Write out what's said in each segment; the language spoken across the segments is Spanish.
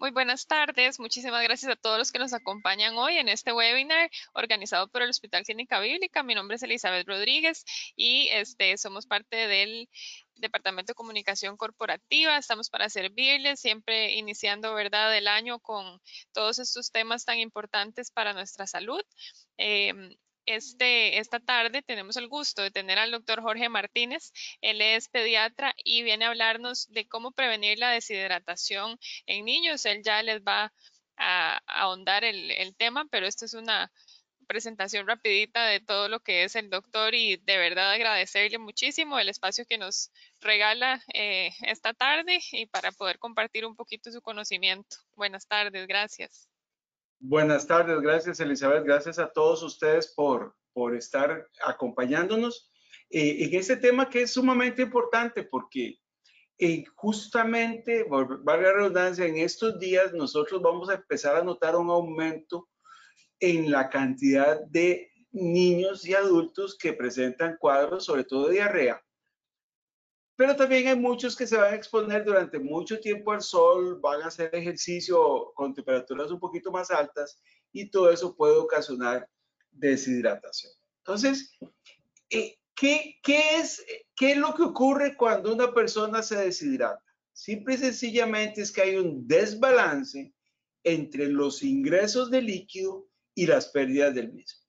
Muy buenas tardes. Muchísimas gracias a todos los que nos acompañan hoy en este webinar organizado por el Hospital Clínica Bíblica. Mi nombre es Elizabeth Rodríguez y este, somos parte del Departamento de Comunicación Corporativa. Estamos para servirles, siempre iniciando, ¿verdad?, el año con todos estos temas tan importantes para nuestra salud. Em, este, esta tarde tenemos el gusto de tener al doctor Jorge Martínez. Él es pediatra y viene a hablarnos de cómo prevenir la deshidratación en niños. Él ya les va a, ahondar el, el tema, pero esto es una presentación rapidita de todo lo que es el doctor y de verdad agradecerle muchísimo el espacio que nos regala eh, esta tarde y para poder compartir un poquito su conocimiento. Buenas tardes, gracias. Buenas tardes, gracias Elizabeth, gracias a todos ustedes por, por estar acompañándonos. Eh, en este tema que es sumamente importante porque eh, justamente, valga la redundancia, en estos días nosotros vamos a empezar a notar un aumento en la cantidad de niños y adultos que presentan cuadros, sobre todo de diarrea, pero también hay muchos que se van a exponer durante mucho tiempo al sol, van a hacer ejercicio con temperaturas un poquito más altas y todo eso puede ocasionar deshidratación. Entonces, eh, ¿qué, es, ¿qué es lo que ocurre cuando una persona se deshidrata? Simple y sencillamente es que hay un desbalance entre los ingresos de líquido y las pérdidas del mismo.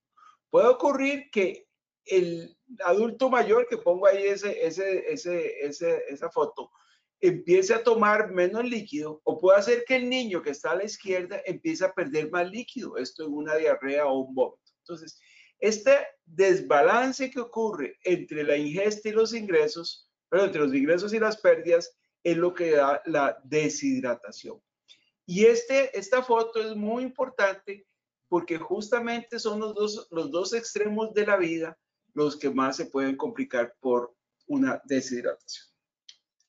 Puede ocurrir que el adulto mayor, que pongo ahí ese, ese, ese, esa foto, empiece a tomar menos líquido o puede hacer que el niño que está a la izquierda empiece a perder más líquido, esto en una diarrea o un vómito. Entonces, este desbalance que ocurre entre la ingesta y los ingresos, pero entre los ingresos y las pérdidas, es lo que da la deshidratación. Y este, esta foto es muy importante porque justamente son los dos, los dos extremos de la vida los que más se pueden complicar por una deshidratación.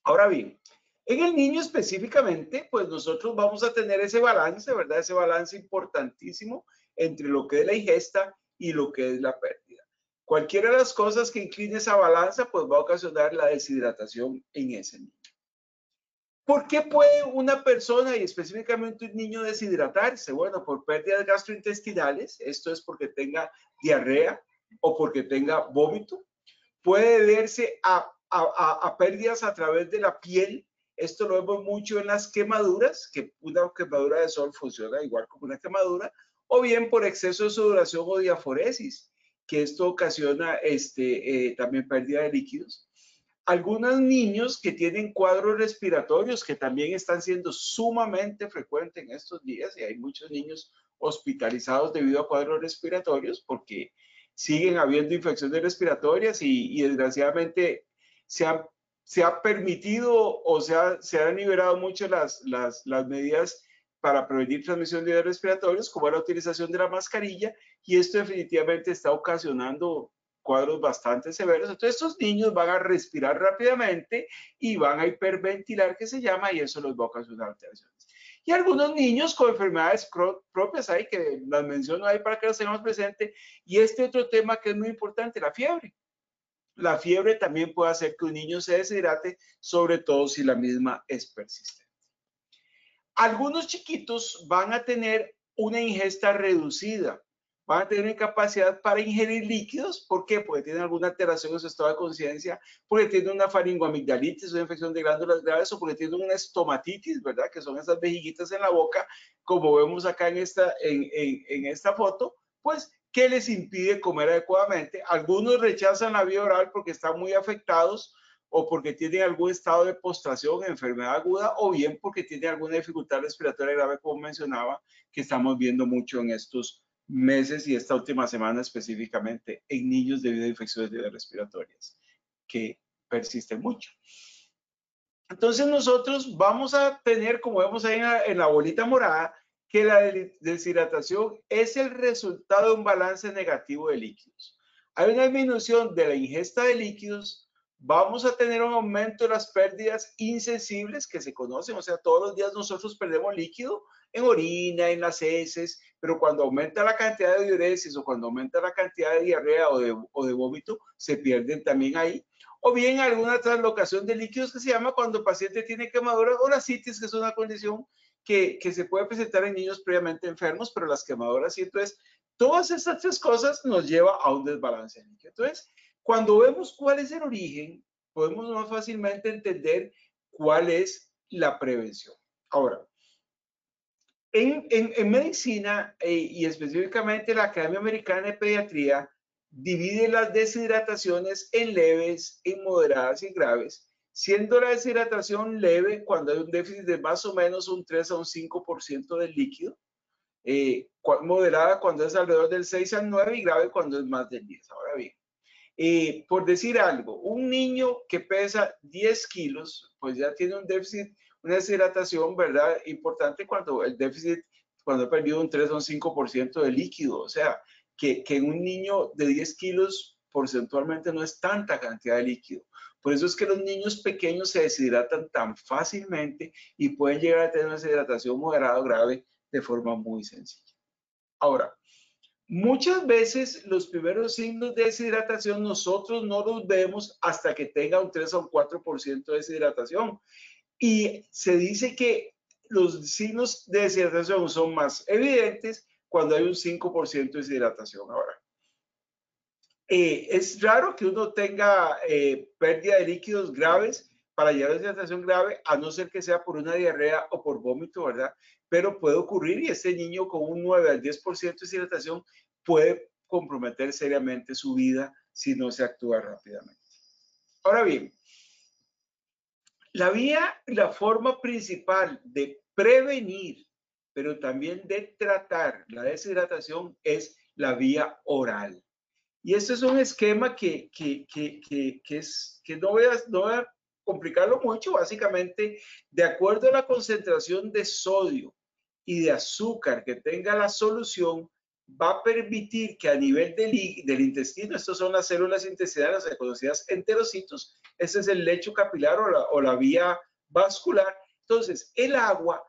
Ahora bien, en el niño específicamente, pues nosotros vamos a tener ese balance, ¿verdad? Ese balance importantísimo entre lo que es la ingesta y lo que es la pérdida. Cualquiera de las cosas que incline esa balanza, pues va a ocasionar la deshidratación en ese niño. ¿Por qué puede una persona y específicamente un niño deshidratarse? Bueno, por pérdidas gastrointestinales, esto es porque tenga diarrea, o porque tenga vómito. Puede deberse a, pérdidas a través de la piel. Esto lo vemos mucho en las quemaduras, que una quemadura de sol funciona igual como una quemadura, o bien por exceso de sudoración o diaforesis, que esto ocasiona este, eh, también pérdida de líquidos. Algunos niños que tienen cuadros respiratorios que también están siendo sumamente frecuentes en estos días y hay muchos niños hospitalizados debido a cuadros respiratorios porque siguen habiendo infecciones respiratorias y, desgraciadamente se ha, se ha permitido o se, se han liberado mucho las, las, las medidas para prevenir transmisión de respiratorios, como la utilización de la mascarilla, y esto definitivamente está ocasionando cuadros bastante severos. Entonces, estos niños van a respirar rápidamente y van a hiperventilar, que se llama, y eso los va a ocasionar alteraciones y algunos niños con enfermedades propias ahí, que las menciono ahí para que las tengamos presente. Y este otro tema que es muy importante, la fiebre. La fiebre también puede hacer que un niño se deshidrate, sobre todo si la misma es persistente. Algunos chiquitos van a tener una ingesta reducida van a tener incapacidad para ingerir líquidos. ¿Por qué? Porque tienen alguna alteración en su estado de conciencia, porque tienen una faringoamigdalitis, una infección de glándulas graves, o porque tienen una estomatitis, ¿verdad? Que son esas vejiguitas en la boca, como vemos acá en esta, en, en, esta foto, pues, ¿qué les impide comer adecuadamente? Algunos rechazan la vía oral porque están muy afectados o porque tienen algún estado de postración, enfermedad aguda, o bien porque tienen alguna dificultad respiratoria grave, como mencionaba, que estamos viendo mucho en estos meses y esta última semana específicamente en niños debido a infecciones respiratorias que persisten mucho. Entonces nosotros vamos a tener, como vemos ahí en la, bolita morada, que la deshidratación es el resultado de un balance negativo de líquidos. Hay una disminución de la ingesta de líquidos, vamos a tener un aumento de las pérdidas insensibles que se conocen, o sea, todos los días nosotros perdemos líquido en orina, en las heces, pero cuando aumenta la cantidad de diuresis o cuando aumenta la cantidad de diarrea o de, de vómito, se pierden también ahí. O bien alguna translocación de líquidos que se llama cuando el paciente tiene quemadura o la citis, que es una condición que, se puede presentar en niños previamente enfermos, pero las quemadoras sí. Entonces, todas estas tres cosas nos lleva a un desbalance Entonces, cuando vemos cuál es el origen, podemos más fácilmente entender cuál es la prevención. Ahora, en, en, medicina eh, y específicamente la Academia Americana de Pediatría divide las deshidrataciones en leves, en moderadas y graves, siendo la deshidratación leve cuando hay un déficit de más o menos un 3 a un 5% del líquido, eh, moderada cuando es alrededor del 6 al 9 y grave cuando es más del 10. Ahora bien, eh, por decir algo, un niño que pesa 10 kilos, pues ya tiene un déficit, una deshidratación, ¿verdad? Importante cuando el déficit, cuando ha perdido un 3 o un 5% de líquido. O sea, que, que en un niño de 10 kilos porcentualmente no es tanta cantidad de líquido. Por eso es que los niños pequeños se deshidratan tan fácilmente y pueden llegar a tener una deshidratación moderada o grave de forma muy sencilla. Ahora, muchas veces los primeros signos de deshidratación nosotros no los vemos hasta que tenga un 3 o un 4% de deshidratación. Y se dice que los signos de deshidratación son más evidentes cuando hay un 5% de deshidratación. Ahora, eh, es raro que uno tenga eh, pérdida de líquidos graves para llegar a deshidratación grave, a no ser que sea por una diarrea o por vómito, ¿verdad? Pero puede ocurrir y este niño con un 9 al 10% de deshidratación puede comprometer seriamente su vida si no se actúa rápidamente. Ahora bien, la vía, la forma principal de prevenir, pero también de tratar la deshidratación es la vía oral. Y este es un esquema que, que, que, que, es, que no voy, a, no voy a complicarlo mucho, básicamente, de acuerdo a la concentración de sodio y de azúcar que tenga la solución, va a permitir que a nivel del, intestino, estas son las células intestinales conocidas enterocitos, este es el lecho capilar o la, o la vía vascular, entonces el agua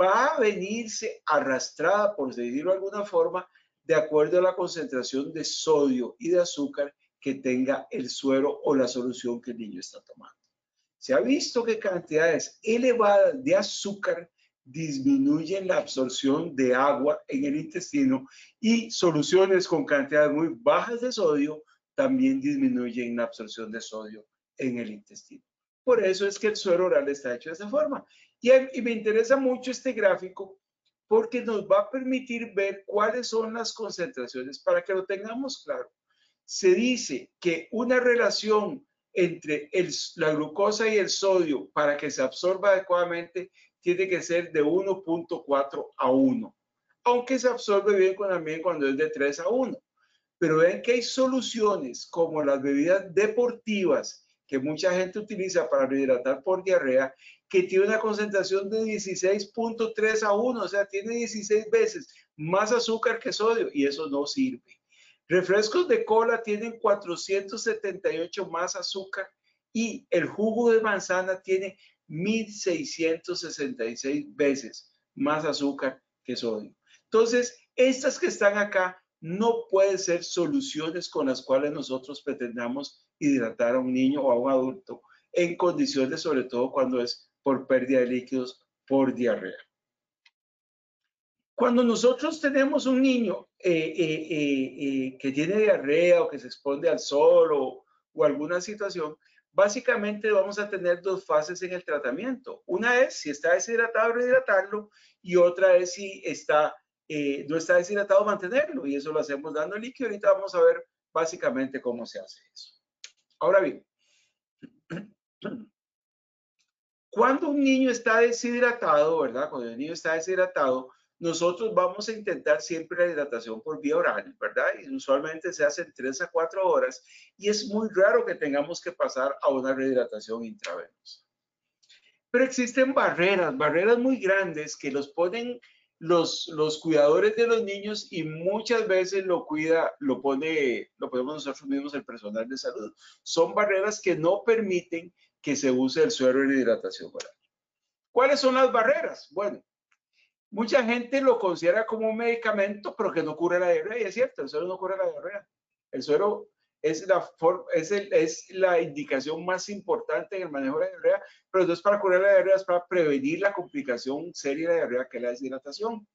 va a venirse arrastrada, por decirlo de alguna forma, de acuerdo a la concentración de sodio y de azúcar que tenga el suero o la solución que el niño está tomando. Se ha visto que cantidades elevadas de azúcar disminuyen la absorción de agua en el intestino y soluciones con cantidades muy bajas de sodio también disminuyen la absorción de sodio en el intestino. Por eso es que el suero oral está hecho de esa forma. Y, me interesa mucho este gráfico porque nos va a permitir ver cuáles son las concentraciones para que lo tengamos claro. Se dice que una relación entre la glucosa y el sodio para que se absorba adecuadamente tiene que ser de 1.4 a 1, aunque se absorbe bien también cuando es de 3 a 1. Pero ven que hay soluciones como las bebidas deportivas que mucha gente utiliza para rehidratar por diarrea que tiene una concentración de 16.3 a 1, o sea, tiene 16 veces más azúcar que sodio y eso no sirve. Refrescos de cola tienen 478 más azúcar y el jugo de manzana tiene 1666 veces más azúcar que sodio. Entonces, estas que están acá no pueden ser soluciones con las cuales nosotros pretendamos hidratar a un niño o a un adulto en condiciones, sobre todo cuando es por pérdida de líquidos, por diarrea. Cuando nosotros tenemos un niño eh, eh, eh, que tiene diarrea o que se expone al sol o, o, alguna situación, básicamente vamos a tener dos fases en el tratamiento. Una es si está deshidratado, rehidratarlo y otra es si está, no está deshidratado, mantenerlo. Y eso lo hacemos dando líquido. Ahorita vamos a ver básicamente cómo se hace eso. Ahora bien, Cuando un niño está deshidratado, ¿verdad? Cuando el niño está deshidratado, nosotros vamos a intentar siempre la hidratación por vía oral, ¿verdad? Y usualmente se hace en 3 a 4 horas y es muy raro que tengamos que pasar a una rehidratación intravenosa. Pero existen barreras, barreras muy grandes que los ponen los, los cuidadores de los niños y muchas veces lo cuida, lo pone, lo ponemos nosotros mismos el personal de salud. Son barreras que no permiten que se use el suero en hidratación oral. ¿Cuáles son las barreras? Bueno, mucha gente lo considera como un medicamento, pero que no cura la diarrea, y es cierto, el suero no cura la diarrea. El suero es la, es, el, es la indicación más importante en el manejo de la diarrea, pero no es para curar la diarrea, es para prevenir la complicación seria de la diarrea, que es la deshidratación.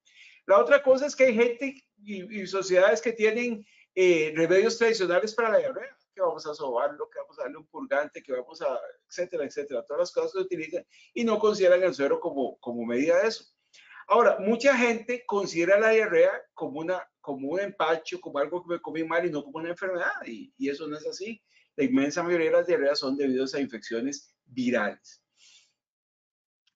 La otra cosa es que hay gente y, sociedades que tienen eh, remedios tradicionales para la diarrea, que vamos a sobarlo, que vamos a darle un purgante, que vamos a, etcétera, etcétera, todas las cosas que utilizan y no consideran el suero como, como medida de eso. Ahora, mucha gente considera la diarrea como, una, como un empacho, como algo que me comí mal y no como una enfermedad, y, y eso no es así. La inmensa mayoría de las diarreas son debidas a infecciones virales.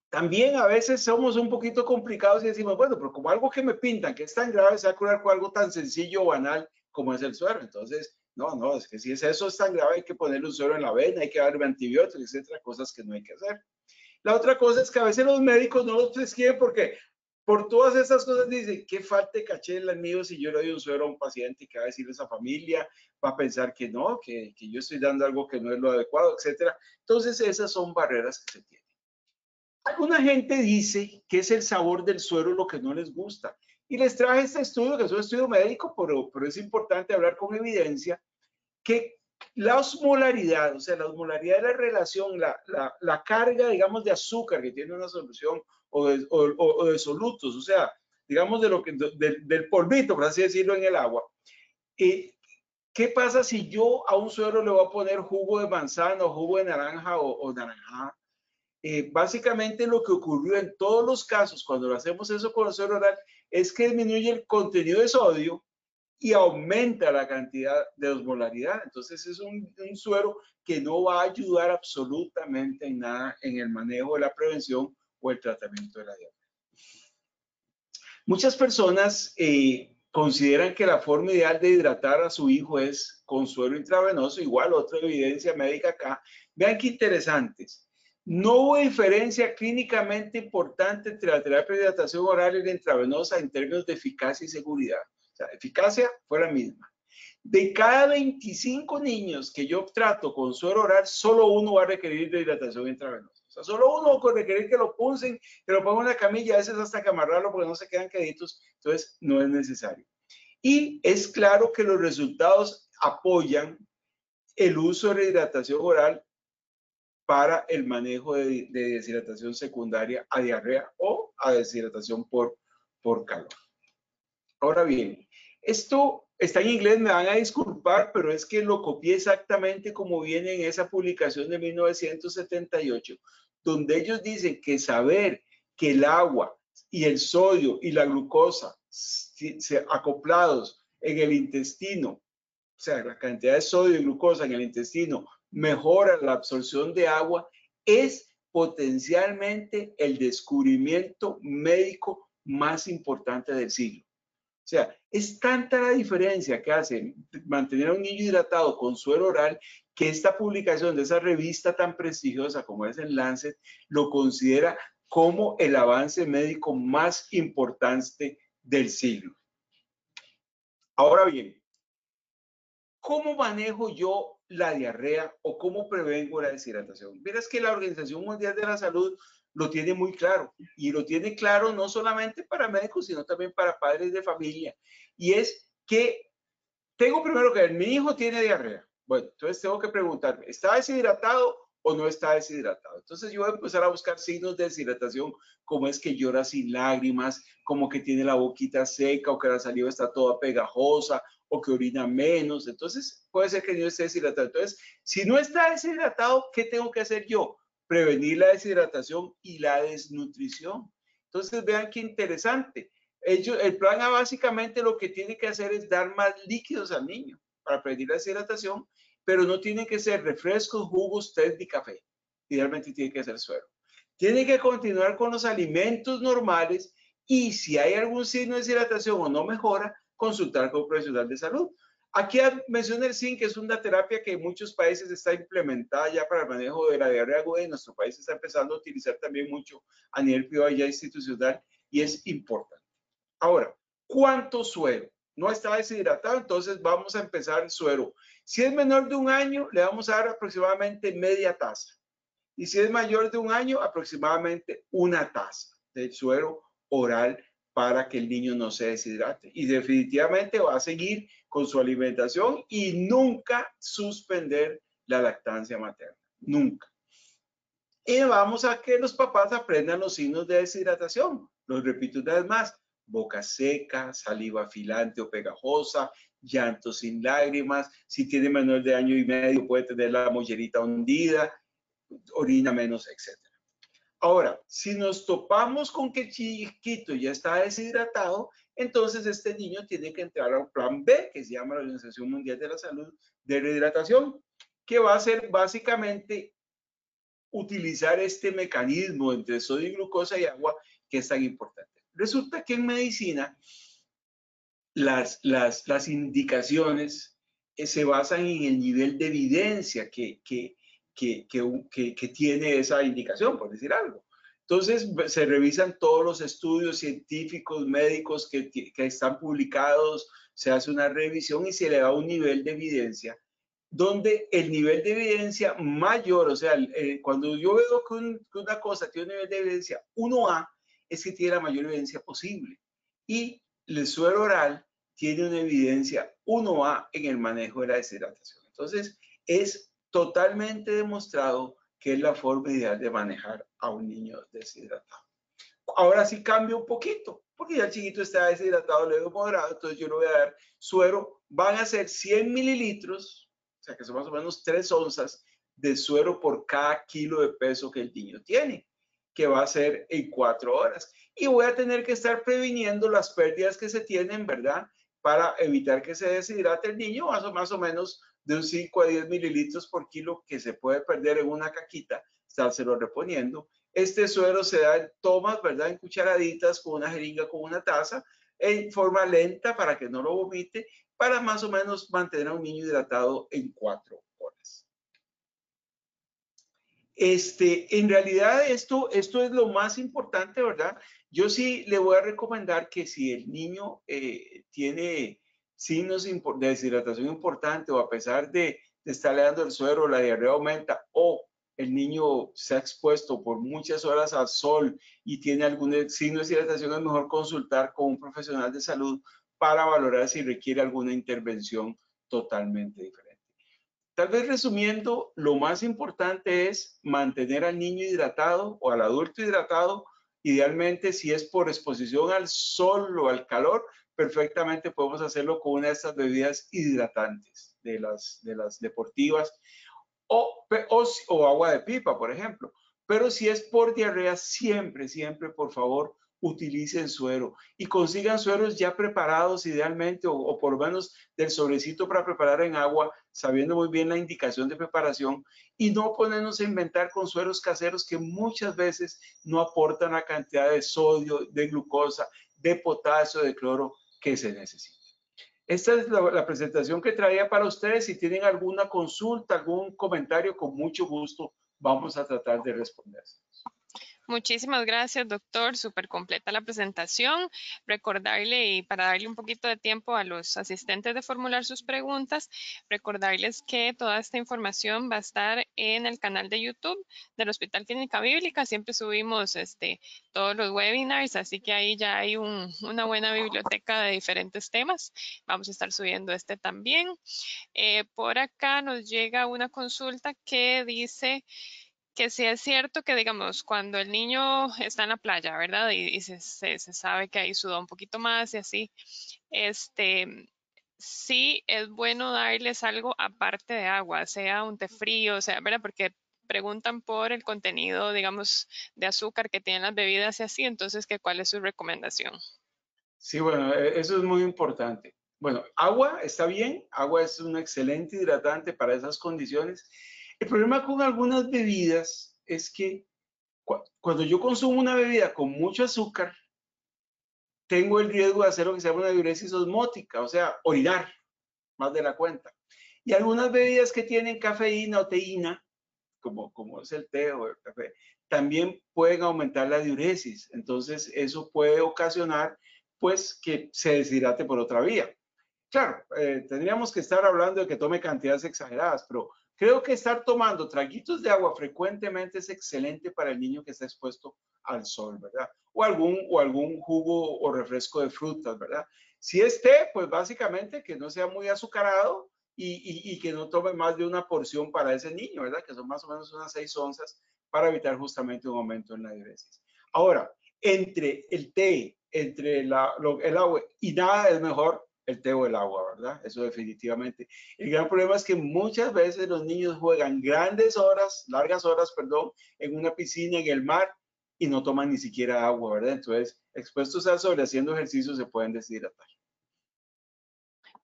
También a veces somos un poquito complicados y decimos, bueno, pero como algo que me pintan que es tan grave, se va a curar con algo tan sencillo o banal como es el suero. Entonces, no, no, es que si es eso es tan grave, hay que ponerle un suero en la vena, hay que darle antibióticos, etcétera, cosas que no hay que hacer. La otra cosa es que a veces los médicos no los prescriben porque por todas esas cosas dicen, qué falta de caché el mío si yo le doy un suero a un paciente que va a decirle a esa familia, va a pensar que no, que, que yo estoy dando algo que no es lo adecuado, etcétera. Entonces, esas son barreras que se tienen. Alguna gente dice que es el sabor del suero lo que no les gusta. Y les traje este estudio, que es un estudio médico, pero, pero es importante hablar con evidencia, que la osmolaridad, o sea, la osmolaridad de la relación, la, la, la carga, digamos, de azúcar que tiene una solución o de, o, de solutos, o sea, digamos, de lo que, del polvito, por así decirlo, en el agua. y ¿Qué pasa si yo a un suero le voy a poner jugo de manzana o jugo de naranja o, naranja? Eh, básicamente lo que ocurrió en todos los casos cuando lo hacemos eso con el suero oral es que disminuye el contenido de sodio y aumenta la cantidad de osmolaridad. Entonces es un, suero que no va a ayudar absolutamente en nada en el manejo de la prevención el tratamiento de la diabetes. Muchas personas eh, consideran que la forma ideal de hidratar a su hijo es con suero intravenoso, igual otra evidencia médica acá. Vean qué interesantes. No hubo diferencia clínicamente importante entre la terapia de hidratación oral y la intravenosa en términos de eficacia y seguridad. O sea, eficacia fue la misma. De cada 25 niños que yo trato con suero oral, solo uno va a requerir de hidratación intravenosa. Sea, solo uno a requerir que lo punsen, que lo pongan en la camilla, a veces hasta que amarrarlo porque no se quedan queditos. Entonces, no es necesario. Y es claro que los resultados apoyan el uso de la hidratación oral para el manejo de, deshidratación secundaria a diarrea o a deshidratación por, por calor. Ahora bien, esto está en inglés, me van a disculpar, pero es que lo copié exactamente como viene en esa publicación de 1978, donde ellos dicen que saber que el agua y el sodio y la glucosa acoplados en el intestino, o sea, la cantidad de sodio y glucosa en el intestino mejora la absorción de agua, es potencialmente el descubrimiento médico más importante del siglo. O sea, es tanta la diferencia que hace mantener a un niño hidratado con suero oral que esta publicación de esa revista tan prestigiosa como es el Lancet lo considera como el avance médico más importante del siglo. Ahora bien, ¿cómo manejo yo la diarrea o cómo prevengo la deshidratación. Verás que la Organización Mundial de la Salud lo tiene muy claro y lo tiene claro no solamente para médicos, sino también para padres de familia. Y es que tengo primero que ver, mi hijo tiene diarrea. Bueno, entonces tengo que preguntarme, ¿está deshidratado o no está deshidratado? Entonces yo voy a empezar a buscar signos de deshidratación, como es que llora sin lágrimas, como que tiene la boquita seca o que la saliva está toda pegajosa o que orina menos. Entonces, puede ser que no esté deshidratado. Entonces, si no está deshidratado, ¿qué tengo que hacer yo? Prevenir la deshidratación y la desnutrición. Entonces, vean qué interesante. el plan A básicamente lo que tiene que hacer es dar más líquidos al niño para prevenir la deshidratación, pero no tiene que ser refrescos, jugos, té y café. Idealmente tiene que ser suero. Tiene que continuar con los alimentos normales y si hay algún signo de deshidratación o no mejora, consultar con un profesional de salud. Aquí mencioné el zinc, que es una terapia que en muchos países está implementada ya para el manejo de la diarrea aguda y nuestro país está empezando a utilizar también mucho a nivel privado ya institucional y es importante. Ahora, ¿cuánto suero? No está deshidratado, entonces vamos a empezar el suero. Si es menor de un año, le vamos a dar aproximadamente media taza. Y si es mayor de un año, aproximadamente una taza de suero oral para que el niño no se deshidrate. Y definitivamente va a seguir con su alimentación y nunca suspender la lactancia materna. Nunca. Y vamos a que los papás aprendan los signos de deshidratación. Los repito una vez más. Boca seca, saliva afilante o pegajosa, llanto sin lágrimas. Si tiene menor de año y medio puede tener la mollerita hundida, orina menos, etc. Ahora, si nos topamos con que chiquito ya está deshidratado, entonces este niño tiene que entrar a un plan B, que se llama la Organización Mundial de la Salud de Rehidratación, que va a ser básicamente utilizar este mecanismo entre sodio y glucosa y agua que es tan importante. Resulta que en medicina las, las, las indicaciones eh, se basan en el nivel de evidencia que, que, que, que, tiene esa indicación, por decir algo. Entonces, se revisan todos los estudios científicos, médicos que, que, están publicados, se hace una revisión y se le da un nivel de evidencia, donde el nivel de evidencia mayor, o sea, eh, cuando yo veo que, una cosa tiene un nivel de evidencia 1A, es que tiene la mayor evidencia posible. Y el suero oral tiene una evidencia 1A en el manejo de la deshidratación. Entonces, es totalmente demostrado que es la forma ideal de manejar a un niño deshidratado. Ahora sí cambia un poquito, porque ya el chiquito está deshidratado leve moderado, entonces yo le voy a dar suero. Van a ser 100 mililitros, o sea que son más o menos 3 onzas de suero por cada kilo de peso que el niño tiene, que va a ser en 4 horas. Y voy a tener que estar previniendo las pérdidas que se tienen, ¿verdad? Para evitar que se deshidrate el niño, más o, más o menos de un 5 a 10 mililitros por kilo que se puede perder en una caquita, estárselo reponiendo. Este suero se da en tomas, ¿verdad? En cucharaditas con una jeringa, con una taza, en forma lenta para que no lo vomite, para más o menos mantener a un niño hidratado en cuatro. Este, en realidad esto, esto es lo más importante, ¿verdad? Yo sí le voy a recomendar que si el niño eh, tiene signos de deshidratación importante o a pesar de, de estarle dando el suero, la diarrea aumenta o el niño se ha expuesto por muchas horas al sol y tiene algún signo de deshidratación, es mejor consultar con un profesional de salud para valorar si requiere alguna intervención totalmente diferente. Tal vez resumiendo, lo más importante es mantener al niño hidratado o al adulto hidratado, idealmente si es por exposición al sol o al calor, perfectamente podemos hacerlo con una de estas bebidas hidratantes de las, de las deportivas o, o, agua de pipa, por ejemplo. Pero si es por diarrea, siempre, siempre, por favor, utilicen suero y consigan sueros ya preparados idealmente o, por lo menos del sobrecito para preparar en agua, sabiendo muy bien la indicación de preparación y no ponernos a inventar con sueros caseros que muchas veces no aportan la cantidad de sodio, de glucosa, de potasio, de cloro que se necesita. Esta es la, presentación que traía para ustedes. Si tienen alguna consulta, algún comentario, con mucho gusto vamos a tratar de responderse. Muchísimas gracias, doctor. Súper completa la presentación. Recordarle, y para darle un poquito de tiempo a los asistentes de formular sus preguntas, recordarles que toda esta información va a estar en el canal de YouTube del Hospital Clínica Bíblica. Siempre subimos este, todos los webinars, así que ahí ya hay una buena biblioteca de diferentes temas. Vamos a estar subiendo este también. Eh, por acá nos llega una consulta que dice que sí es cierto que, digamos, cuando el niño está en la playa, ¿verdad? Y, se, sabe que ahí suda un poquito más y así, este, sí es bueno darles algo aparte de agua, sea un té frío, o sea, ¿verdad? Porque preguntan por el contenido, digamos, de azúcar que tienen las bebidas y así, entonces, ¿qué, ¿cuál es su recomendación? Sí, bueno, e, eso es muy importante. Bueno, agua está bien, agua es un excelente hidratante para esas condiciones el problema con algunas bebidas es que cuando yo consumo una bebida con mucho azúcar, tengo el riesgo de hacer lo que se llama una diuresis osmótica, o sea, orinar más de la cuenta. Y algunas bebidas que tienen cafeína o teína, como, como es el té o el café, también pueden aumentar la diuresis. Entonces, eso puede ocasionar, pues, que se deshidrate por otra vía. Claro, eh, tendríamos que estar hablando de que tome cantidades exageradas, pero Creo que estar tomando traguitos de agua frecuentemente es excelente para el niño que está expuesto al sol, ¿verdad? O algún, o algún jugo o refresco de frutas, ¿verdad? Si es té, pues básicamente que no sea muy azucarado y, y, que no tome más de una porción para ese niño, ¿verdad? Que son más o menos unas seis onzas para evitar justamente un aumento en la diuresis. Ahora, entre el té, entre la, el agua y nada es mejor el té o el agua, ¿verdad? Eso definitivamente. El gran problema es que muchas veces los niños juegan grandes horas, largas horas, perdón, en una piscina, en el mar, y no toman ni siquiera agua, ¿verdad? Entonces, expuestos al sol haciendo ejercicio se pueden deshidratar.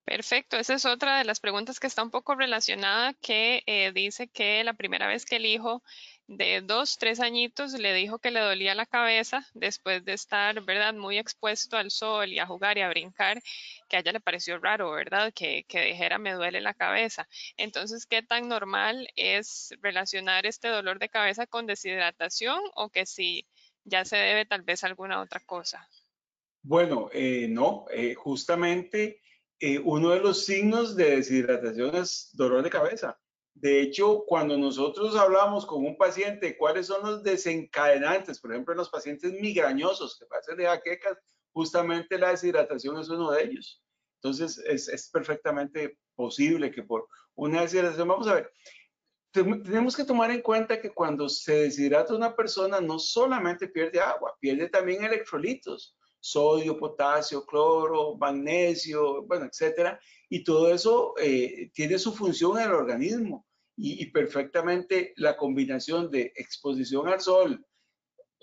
Perfecto, esa es otra de las preguntas que está un poco relacionada, que eh, dice que la primera vez que el hijo de dos, tres añitos le dijo que le dolía la cabeza después de estar, ¿verdad?, muy expuesto al sol y a jugar y a brincar, que a ella le pareció raro, ¿verdad?, que, que dijera me duele la cabeza. Entonces, ¿qué tan normal es relacionar este dolor de cabeza con deshidratación o que si ya se debe tal vez a alguna otra cosa? Bueno, eh, no, eh, justamente eh, uno de los signos de deshidratación es dolor de cabeza. De hecho, cuando nosotros hablamos con un paciente cuáles son los desencadenantes, por ejemplo, en los pacientes migrañosos que pasan de jaquecas, justamente la deshidratación es uno de ellos. Entonces, es, es perfectamente posible que por una deshidratación, vamos a ver, tenemos que tomar en cuenta que cuando se deshidrata una persona, no solamente pierde agua, pierde también electrolitos, sodio, potasio, cloro, magnesio, bueno, etcétera. Y todo eso eh, tiene su función en el organismo. Y, perfectamente la combinación de exposición al sol,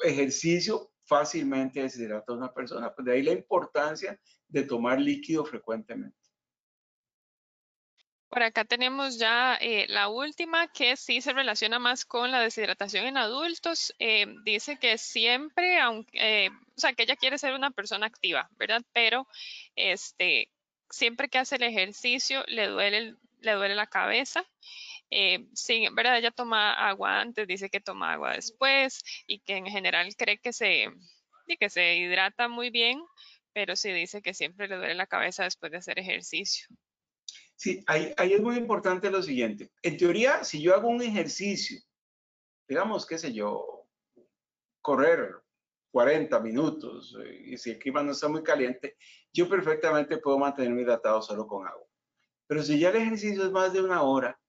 ejercicio, fácilmente deshidrata a una persona. Pues de ahí la importancia de tomar líquido frecuentemente. Por acá tenemos ya eh, la última que sí se relaciona más con la deshidratación en adultos. Eh, dice que siempre, aunque, eh, o sea, que ella quiere ser una persona activa, ¿verdad? Pero este, siempre que hace el ejercicio le duele, le duele la cabeza. Sí, ¿verdad? Ella toma agua antes, dice que toma agua después y que en general cree que se, que se hidrata muy bien, pero sí dice que siempre le duele la cabeza después de hacer ejercicio. Sí, ahí, es muy importante lo siguiente. En teoría, si yo hago un ejercicio, digamos, qué sé yo, correr 40 minutos, eh, y si el clima no está muy caliente, yo perfectamente puedo mantenerme hidratado solo con agua. Pero si ya el ejercicio es más de una hora,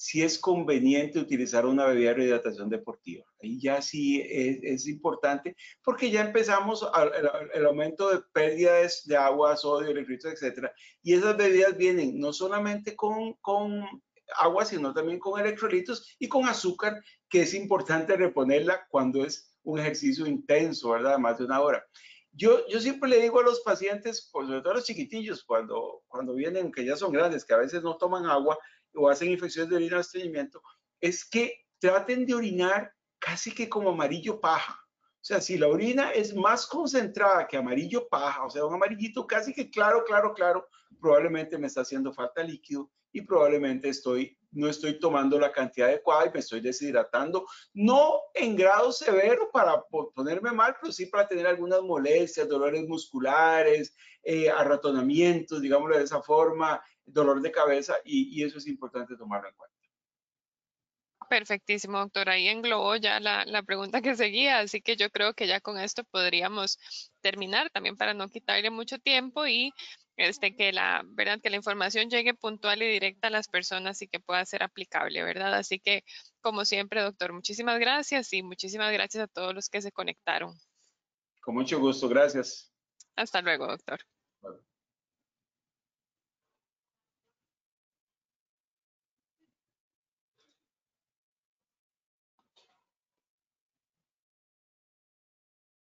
si es conveniente utilizar una bebida de hidratación deportiva. Ahí ya sí es, importante porque ya empezamos el, aumento de pérdidas de agua, sodio, electrolitos, etcétera. Y esas bebidas vienen no solamente con, con agua, sino también con electrolitos y con azúcar, que es importante reponerla cuando es un ejercicio intenso, ¿verdad? Más de una hora. Yo, yo siempre le digo a los pacientes, pues, sobre todo a los chiquitillos, cuando, cuando vienen, que ya son grandes, que a veces no toman agua, o hacen infecciones de orina de estreñimiento, es que traten de orinar casi que como amarillo paja. O sea, si la orina es más concentrada que amarillo paja, o sea, un amarillito casi que claro, claro, claro, probablemente me está haciendo falta líquido y probablemente estoy, no estoy tomando la cantidad adecuada y me estoy deshidratando, no en grado severo para ponerme mal, pero sí para tener algunas molestias, dolores musculares, eh, arratonamientos, digámoslo de esa forma, dolor de cabeza y, eso es importante tomarlo en cuenta. Perfectísimo, doctor. Ahí englobó ya la, pregunta que seguía, así que yo creo que ya con esto podríamos terminar también para no quitarle mucho tiempo y este, que la verdad que la información llegue puntual y directa a las personas y que pueda ser aplicable, ¿verdad? Así que, como siempre, doctor, muchísimas gracias y muchísimas gracias a todos los que se conectaron. Con mucho gusto, gracias. Hasta luego, doctor.